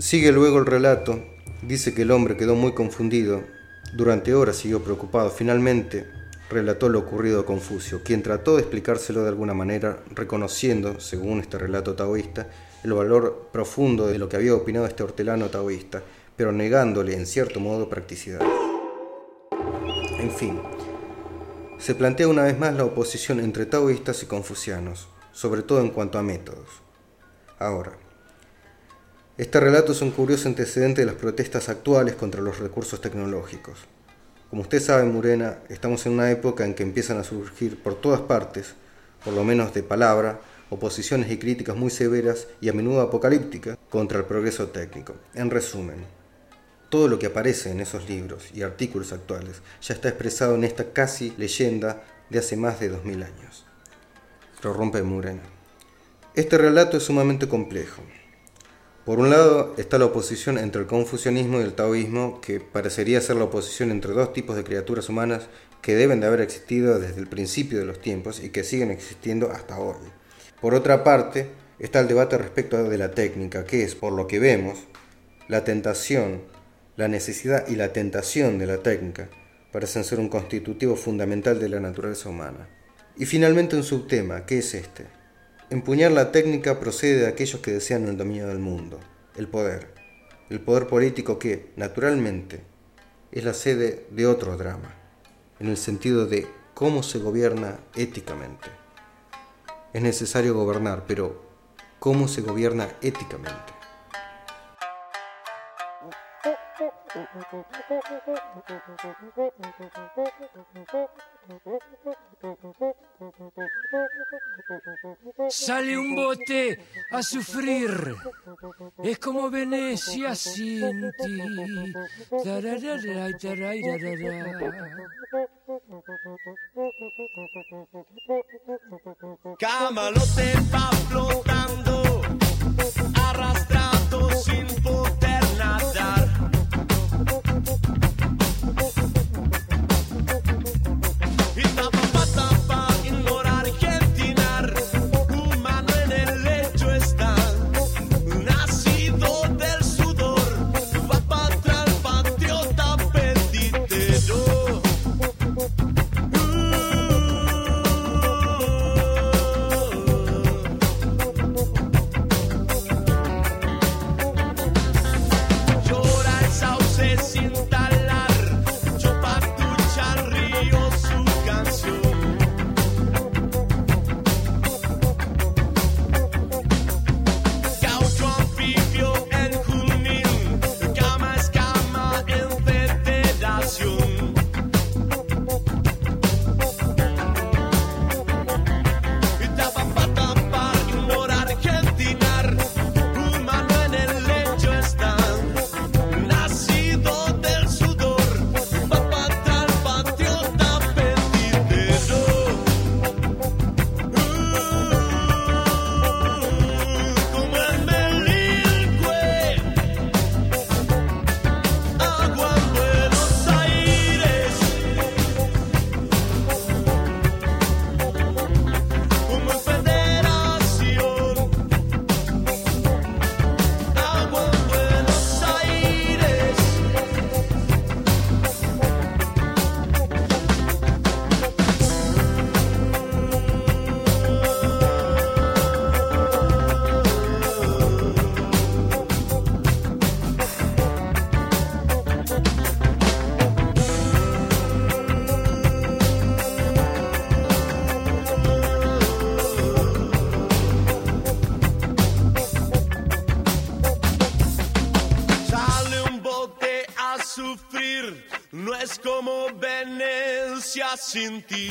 Sigue luego el relato, dice que el hombre quedó muy confundido, durante horas siguió preocupado, finalmente relató lo ocurrido a Confucio, quien trató de explicárselo de alguna manera, reconociendo, según este relato taoísta, el valor profundo de lo que había opinado este hortelano taoísta, pero negándole en cierto modo practicidad. En fin, se plantea una vez más la oposición entre taoístas y confucianos, sobre todo en cuanto a métodos. Ahora, este relato es un curioso antecedente de las protestas actuales contra los recursos tecnológicos. Como usted sabe, Murena, estamos en una época en que empiezan a surgir por todas partes, por lo menos de palabra, oposiciones y críticas muy severas y a menudo apocalípticas contra el progreso técnico. En resumen, todo lo que aparece en esos libros y artículos actuales ya está expresado en esta casi leyenda de hace más de dos mil años. Lo rompe Murena. Este relato es sumamente complejo. Por un lado está la oposición entre el confucianismo y el taoísmo, que parecería ser la oposición entre dos tipos de criaturas humanas que deben de haber existido desde el principio de los tiempos y que siguen existiendo hasta hoy. Por otra parte, está el debate respecto de la técnica, que es, por lo que vemos, la tentación, la necesidad y la tentación de la técnica parecen ser un constitutivo fundamental de la naturaleza humana. Y finalmente un subtema, que es este, Empuñar la técnica procede de aquellos que desean el dominio del mundo, el poder, el poder político que, naturalmente, es la sede de otro drama, en el sentido de cómo se gobierna éticamente. Es necesario gobernar, pero ¿cómo se gobierna éticamente? Sale un bote a sufrir. Es como Venecia sin ti. Camalote va flotando, arrastrado sin poder nadar. Como Venecia sin ti.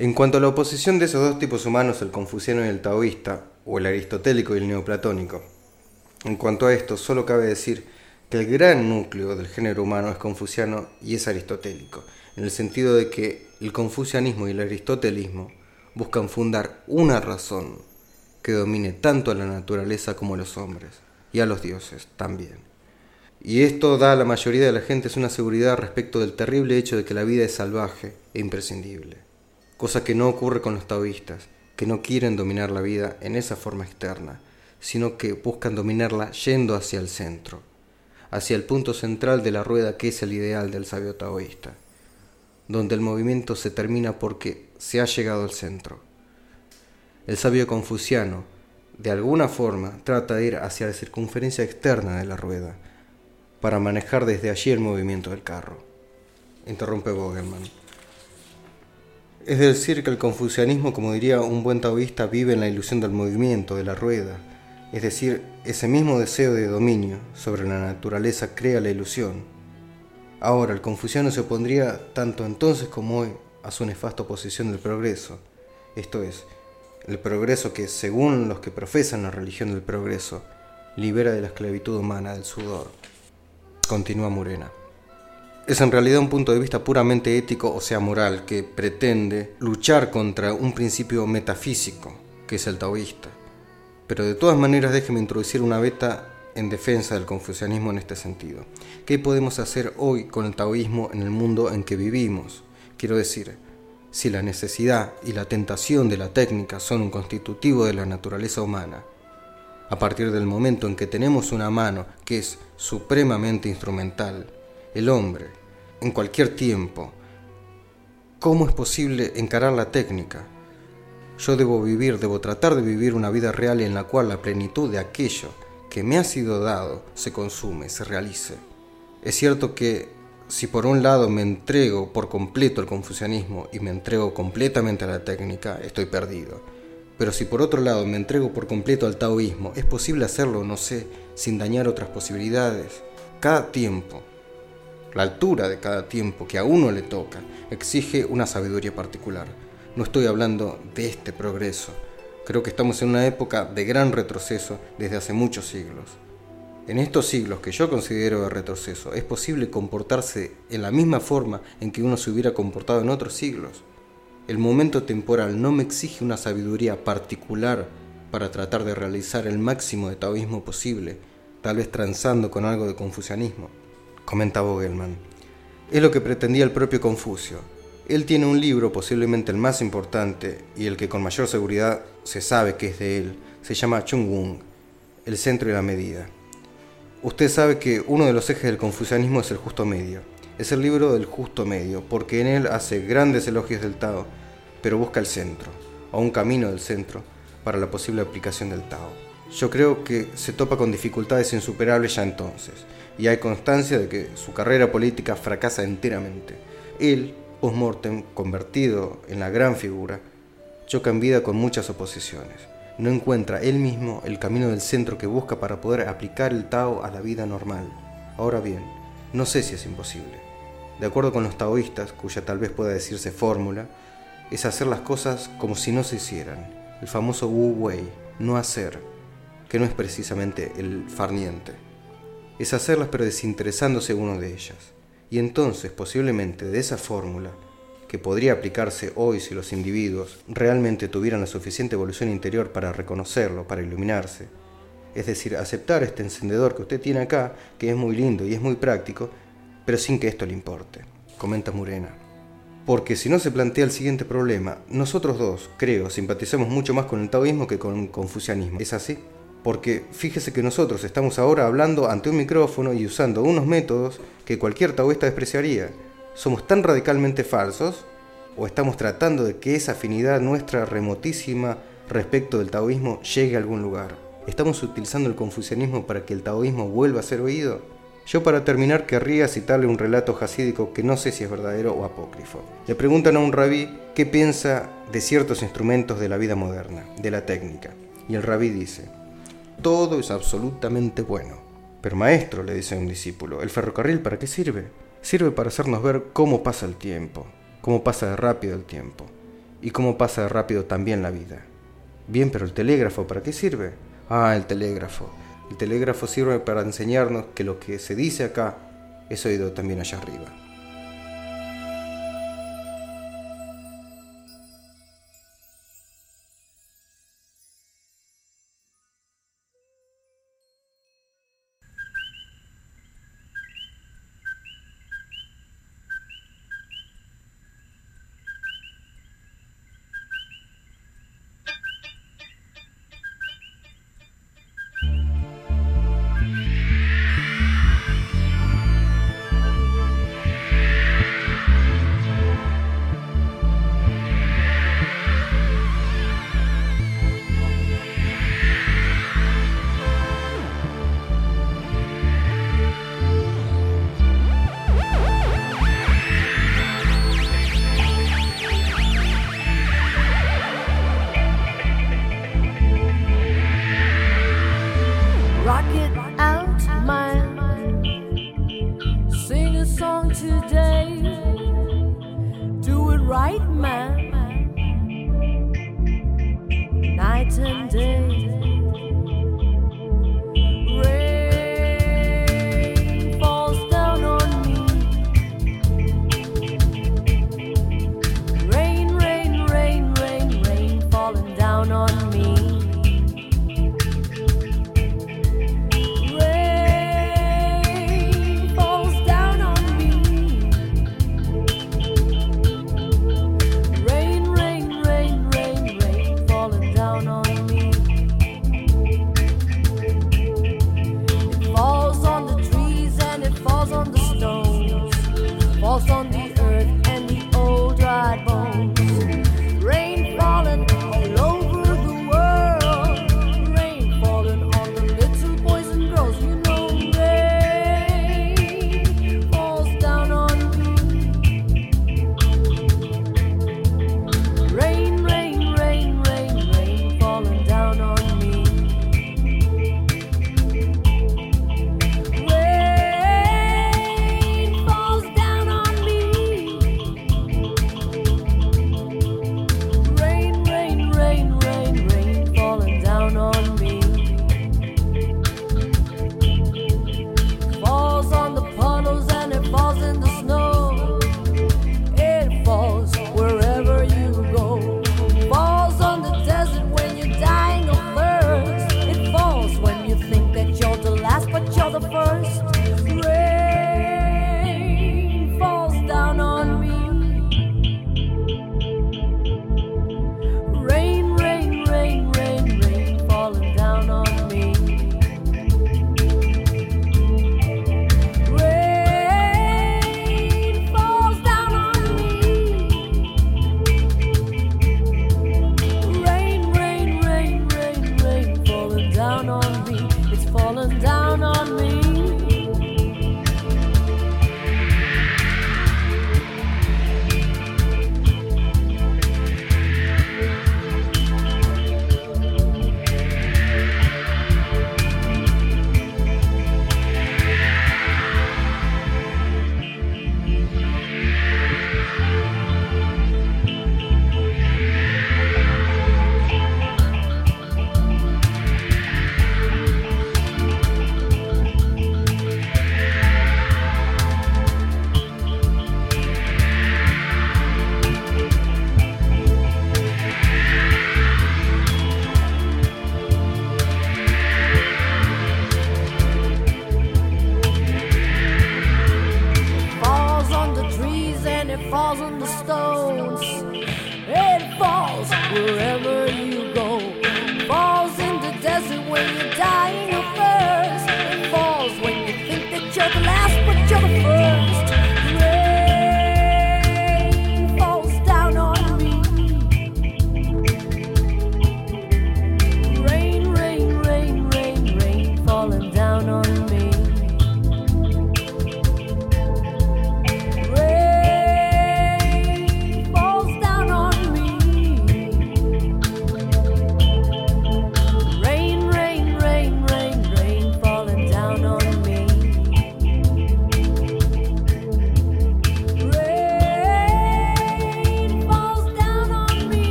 En cuanto a la oposición de esos dos tipos humanos, el confuciano y el taoísta, o el aristotélico y el neoplatónico, en cuanto a esto, solo cabe decir que el gran núcleo del género humano es confuciano y es aristotélico, en el sentido de que el confucianismo y el aristotelismo buscan fundar una razón que domine tanto a la naturaleza como a los hombres, y a los dioses también. Y esto da a la mayoría de la gente una seguridad respecto del terrible hecho de que la vida es salvaje e imprescindible, cosa que no ocurre con los taoístas, que no quieren dominar la vida en esa forma externa, sino que buscan dominarla yendo hacia el centro, hacia el punto central de la rueda que es el ideal del sabio taoísta, donde el movimiento se termina porque se ha llegado al centro. El sabio confuciano, de alguna forma, trata de ir hacia la circunferencia externa de la rueda, para manejar desde allí el movimiento del carro. Interrumpe. Es decir, que el confucianismo, como diría un buen taoísta, vive en la ilusión del movimiento, de la rueda. Es decir, ese mismo deseo de dominio sobre la naturaleza crea la ilusión. Ahora, el confuciano se opondría tanto entonces como hoy a su nefasta oposición del progreso, esto es, el progreso que, según los que profesan la religión del progreso, libera de la esclavitud humana del sudor. Continúa Murena. Es en realidad un punto de vista puramente ético, o sea, moral, que pretende luchar contra un principio metafísico, que es el taoísta. Pero de todas maneras déjeme introducir una beta en defensa del confucianismo en este sentido. ¿Qué podemos hacer hoy con el taoísmo en el mundo en que vivimos? Quiero decir, si la necesidad y la tentación de la técnica son un constitutivo de la naturaleza humana, a partir del momento en que tenemos una mano que es supremamente instrumental, el hombre, en cualquier tiempo, ¿cómo es posible encarar la técnica? Yo debo vivir, debo tratar de vivir una vida real en la cual la plenitud de aquello que me ha sido dado se consume, se realice. Es cierto que si por un lado me entrego por completo al confucianismo y me entrego completamente a la técnica, estoy perdido. Pero si por otro lado me entrego por completo al taoísmo, es posible hacerlo, no sé, sin dañar otras posibilidades. Cada tiempo, la altura de cada tiempo que a uno le toca, exige una sabiduría particular. No estoy hablando de este progreso. Creo que estamos en una época de gran retroceso desde hace muchos siglos. En estos siglos que yo considero de retroceso, es posible comportarse en la misma forma en que uno se hubiera comportado en otros siglos. El momento temporal no me exige una sabiduría particular para tratar de realizar el máximo de taoísmo posible, tal vez transando con algo de confucianismo, comenta Vogelman. Es lo que pretendía el propio Confucio. Él tiene un libro, posiblemente el más importante y el que con mayor seguridad se sabe que es de él, se llama Chung Wung, El centro y la medida. Usted sabe que uno de los ejes del confucianismo es el justo medio. Es el libro del justo medio, porque en él hace grandes elogios del Tao, pero busca el centro, o un camino del centro, para la posible aplicación del Tao. Yo creo que se topa con dificultades insuperables ya entonces, y hay constancia de que su carrera política fracasa enteramente. Él, post-mortem, convertido en la gran figura, choca en vida con muchas oposiciones no encuentra él mismo el camino del centro que busca para poder aplicar el Tao a la vida normal. Ahora bien, no sé si es imposible. De acuerdo con los taoístas, cuya tal vez pueda decirse fórmula, es hacer las cosas como si no se hicieran. El famoso Wu Wei, no hacer, que no es precisamente el farniente. Es hacerlas pero desinteresándose uno de ellas. Y entonces, posiblemente de esa fórmula, que podría aplicarse hoy si los individuos realmente tuvieran la suficiente evolución interior para reconocerlo, para iluminarse. Es decir, aceptar este encendedor que usted tiene acá, que es muy lindo y es muy práctico, pero sin que esto le importe, comenta Murena. Porque si no se plantea el siguiente problema, nosotros dos, creo, simpatizamos mucho más con el taoísmo que con el confucianismo. ¿Es así? Porque fíjese que nosotros estamos ahora hablando ante un micrófono y usando unos métodos que cualquier taoísta despreciaría ¿Somos tan radicalmente falsos? ¿O estamos tratando de que esa afinidad nuestra remotísima respecto del taoísmo llegue a algún lugar? ¿Estamos utilizando el confucianismo para que el taoísmo vuelva a ser oído? Yo para terminar querría citarle un relato jasídico que no sé si es verdadero o apócrifo. Le preguntan a un rabí qué piensa de ciertos instrumentos de la vida moderna, de la técnica. Y el rabí dice, todo es absolutamente bueno. Pero maestro, le dice un discípulo, ¿el ferrocarril para qué sirve? sirve para hacernos ver cómo pasa el tiempo, cómo pasa de rápido el tiempo. y cómo pasa rápido también la vida. Bien, pero el telégrafo, ¿para qué sirve? Ah, el telégrafo. El telégrafo sirve para enseñarnos que lo que se dice acá es oído también allá arriba.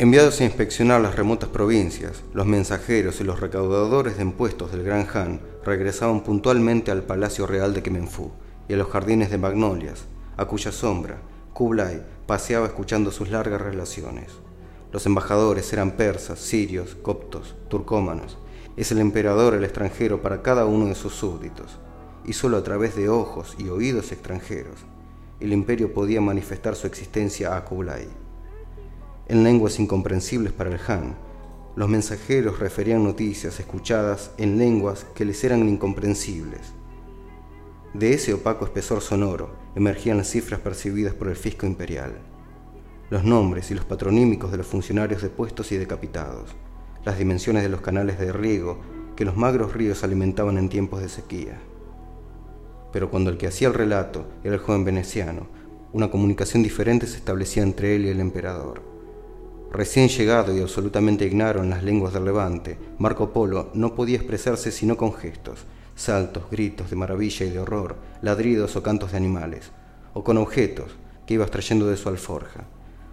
Enviados a inspeccionar las remotas provincias, los mensajeros y los recaudadores de impuestos del Gran Han regresaban puntualmente al Palacio Real de Kemenfu y a los jardines de magnolias, a cuya sombra Kublai paseaba escuchando sus largas relaciones. Los embajadores eran persas, sirios, coptos, turcómanos. Es el emperador el extranjero para cada uno de sus súbditos, y solo a través de ojos y oídos extranjeros el imperio podía manifestar su existencia a Kublai en lenguas incomprensibles para el Han. Los mensajeros referían noticias escuchadas en lenguas que les eran incomprensibles. De ese opaco espesor sonoro emergían las cifras percibidas por el fisco imperial, los nombres y los patronímicos de los funcionarios depuestos y decapitados, las dimensiones de los canales de riego que los magros ríos alimentaban en tiempos de sequía. Pero cuando el que hacía el relato era el joven veneciano, una comunicación diferente se establecía entre él y el emperador. Recién llegado y absolutamente ignaro en las lenguas del Levante, Marco Polo no podía expresarse sino con gestos, saltos, gritos de maravilla y de horror, ladridos o cantos de animales, o con objetos que iba extrayendo de su alforja,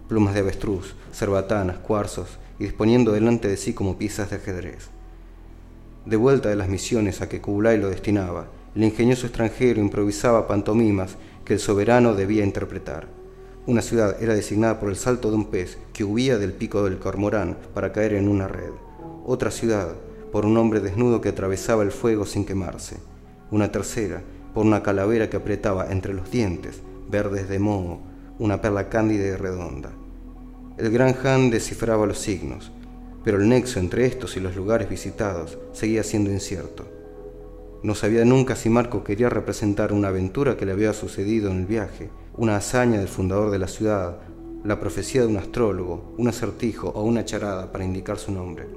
plumas de avestruz, cerbatanas, cuarzos, y disponiendo delante de sí como piezas de ajedrez. De vuelta de las misiones a que Kublai lo destinaba, el ingenioso extranjero improvisaba pantomimas que el soberano debía interpretar. Una ciudad era designada por el salto de un pez que huía del pico del cormorán para caer en una red. Otra ciudad por un hombre desnudo que atravesaba el fuego sin quemarse. Una tercera por una calavera que apretaba entre los dientes, verdes de moho, una perla cándida y redonda. El gran Han descifraba los signos, pero el nexo entre estos y los lugares visitados seguía siendo incierto. No sabía nunca si Marco quería representar una aventura que le había sucedido en el viaje una hazaña del fundador de la ciudad, la profecía de un astrólogo, un acertijo o una charada para indicar su nombre.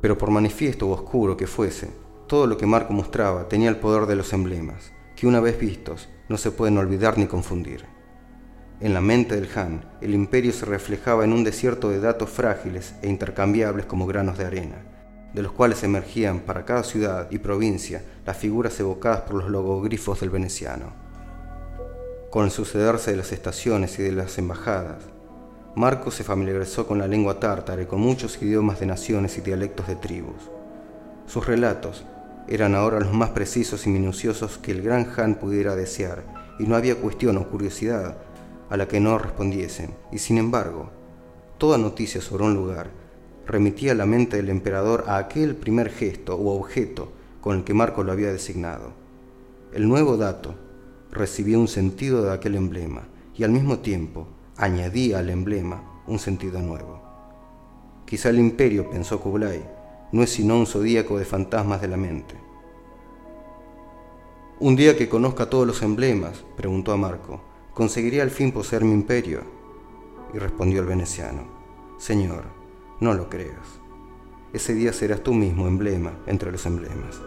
Pero por manifiesto o oscuro que fuese, todo lo que Marco mostraba tenía el poder de los emblemas, que una vez vistos no se pueden olvidar ni confundir. En la mente del Han, el imperio se reflejaba en un desierto de datos frágiles e intercambiables como granos de arena, de los cuales emergían para cada ciudad y provincia las figuras evocadas por los logogrifos del veneciano. Con el sucederse de las estaciones y de las embajadas, Marco se familiarizó con la lengua tártara y con muchos idiomas de naciones y dialectos de tribus. Sus relatos eran ahora los más precisos y minuciosos que el gran Han pudiera desear, y no había cuestión o curiosidad a la que no respondiesen, y sin embargo, toda noticia sobre un lugar remitía la mente del emperador a aquel primer gesto o objeto con el que Marco lo había designado. El nuevo dato recibía un sentido de aquel emblema y al mismo tiempo añadía al emblema un sentido nuevo. Quizá el imperio, pensó Kublai, no es sino un zodíaco de fantasmas de la mente. Un día que conozca todos los emblemas, preguntó a Marco, ¿conseguiría al fin poseer mi imperio? Y respondió el veneciano, Señor, no lo creas. Ese día serás tú mismo emblema entre los emblemas.